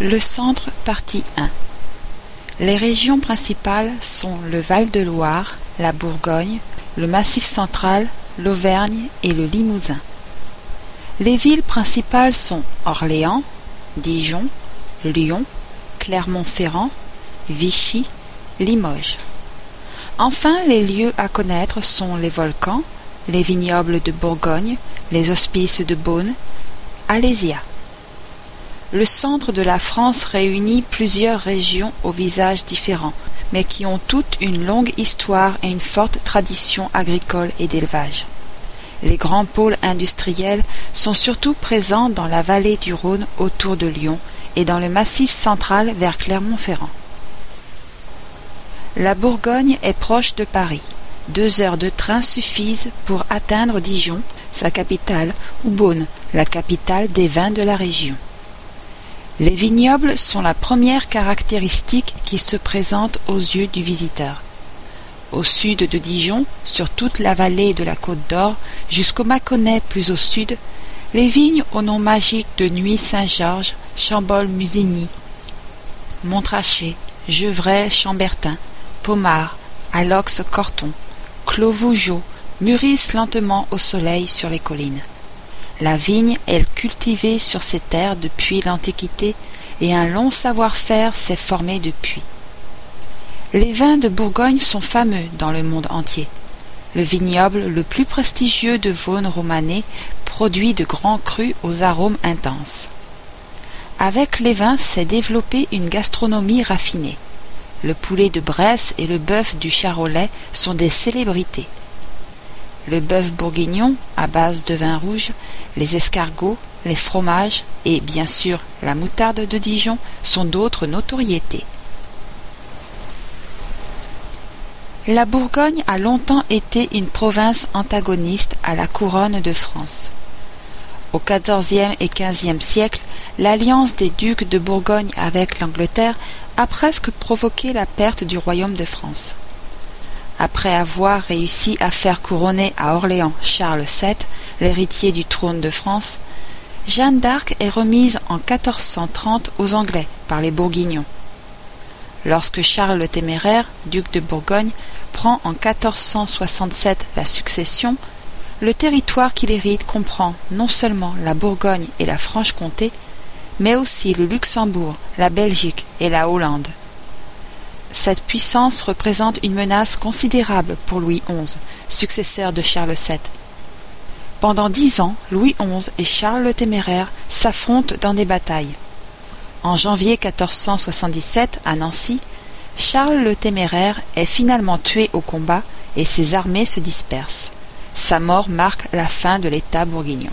Le centre, partie 1 Les régions principales sont le Val-de-Loire, la Bourgogne, le Massif central, l'Auvergne et le Limousin. Les villes principales sont Orléans, Dijon, Lyon, Clermont-Ferrand, Vichy, Limoges. Enfin, les lieux à connaître sont les volcans, les vignobles de Bourgogne, les hospices de Beaune, Alésia. Le centre de la France réunit plusieurs régions aux visages différents, mais qui ont toutes une longue histoire et une forte tradition agricole et d'élevage. Les grands pôles industriels sont surtout présents dans la vallée du Rhône autour de Lyon et dans le massif central vers Clermont-Ferrand. La Bourgogne est proche de Paris. Deux heures de train suffisent pour atteindre Dijon, sa capitale, ou Beaune, la capitale des vins de la région. Les vignobles sont la première caractéristique qui se présente aux yeux du visiteur. Au sud de Dijon, sur toute la vallée de la Côte d'Or, jusqu'au Mâconnais plus au sud, les vignes au nom magique de Nuit Saint-Georges, Chambol-Musigny, Montrachet, Gevrey, Chambertin, Pomard, Alox-Corton, Clos-Vougeot mûrissent lentement au soleil sur les collines. La vigne est cultivée sur ces terres depuis l'Antiquité et un long savoir-faire s'est formé depuis. Les vins de Bourgogne sont fameux dans le monde entier. Le vignoble le plus prestigieux de Vaune romanée produit de grands crus aux arômes intenses. Avec les vins s'est développée une gastronomie raffinée. Le poulet de Bresse et le bœuf du Charolais sont des célébrités. Le bœuf bourguignon, à base de vin rouge, les escargots, les fromages et, bien sûr, la moutarde de Dijon sont d'autres notoriétés. La Bourgogne a longtemps été une province antagoniste à la couronne de France. Au XIVe et XVe siècle, l'alliance des ducs de Bourgogne avec l'Angleterre a presque provoqué la perte du royaume de France. Après avoir réussi à faire couronner à Orléans Charles VII, l'héritier du trône de France, Jeanne d'Arc est remise en 1430 aux Anglais par les Bourguignons. Lorsque Charles le Téméraire, duc de Bourgogne, prend en 1467 la succession, le territoire qu'il hérite comprend non seulement la Bourgogne et la Franche-Comté, mais aussi le Luxembourg, la Belgique et la Hollande. Cette puissance représente une menace considérable pour Louis XI, successeur de Charles VII. Pendant dix ans, Louis XI et Charles le Téméraire s'affrontent dans des batailles. En janvier 1477, à Nancy, Charles le Téméraire est finalement tué au combat et ses armées se dispersent. Sa mort marque la fin de l'État bourguignon.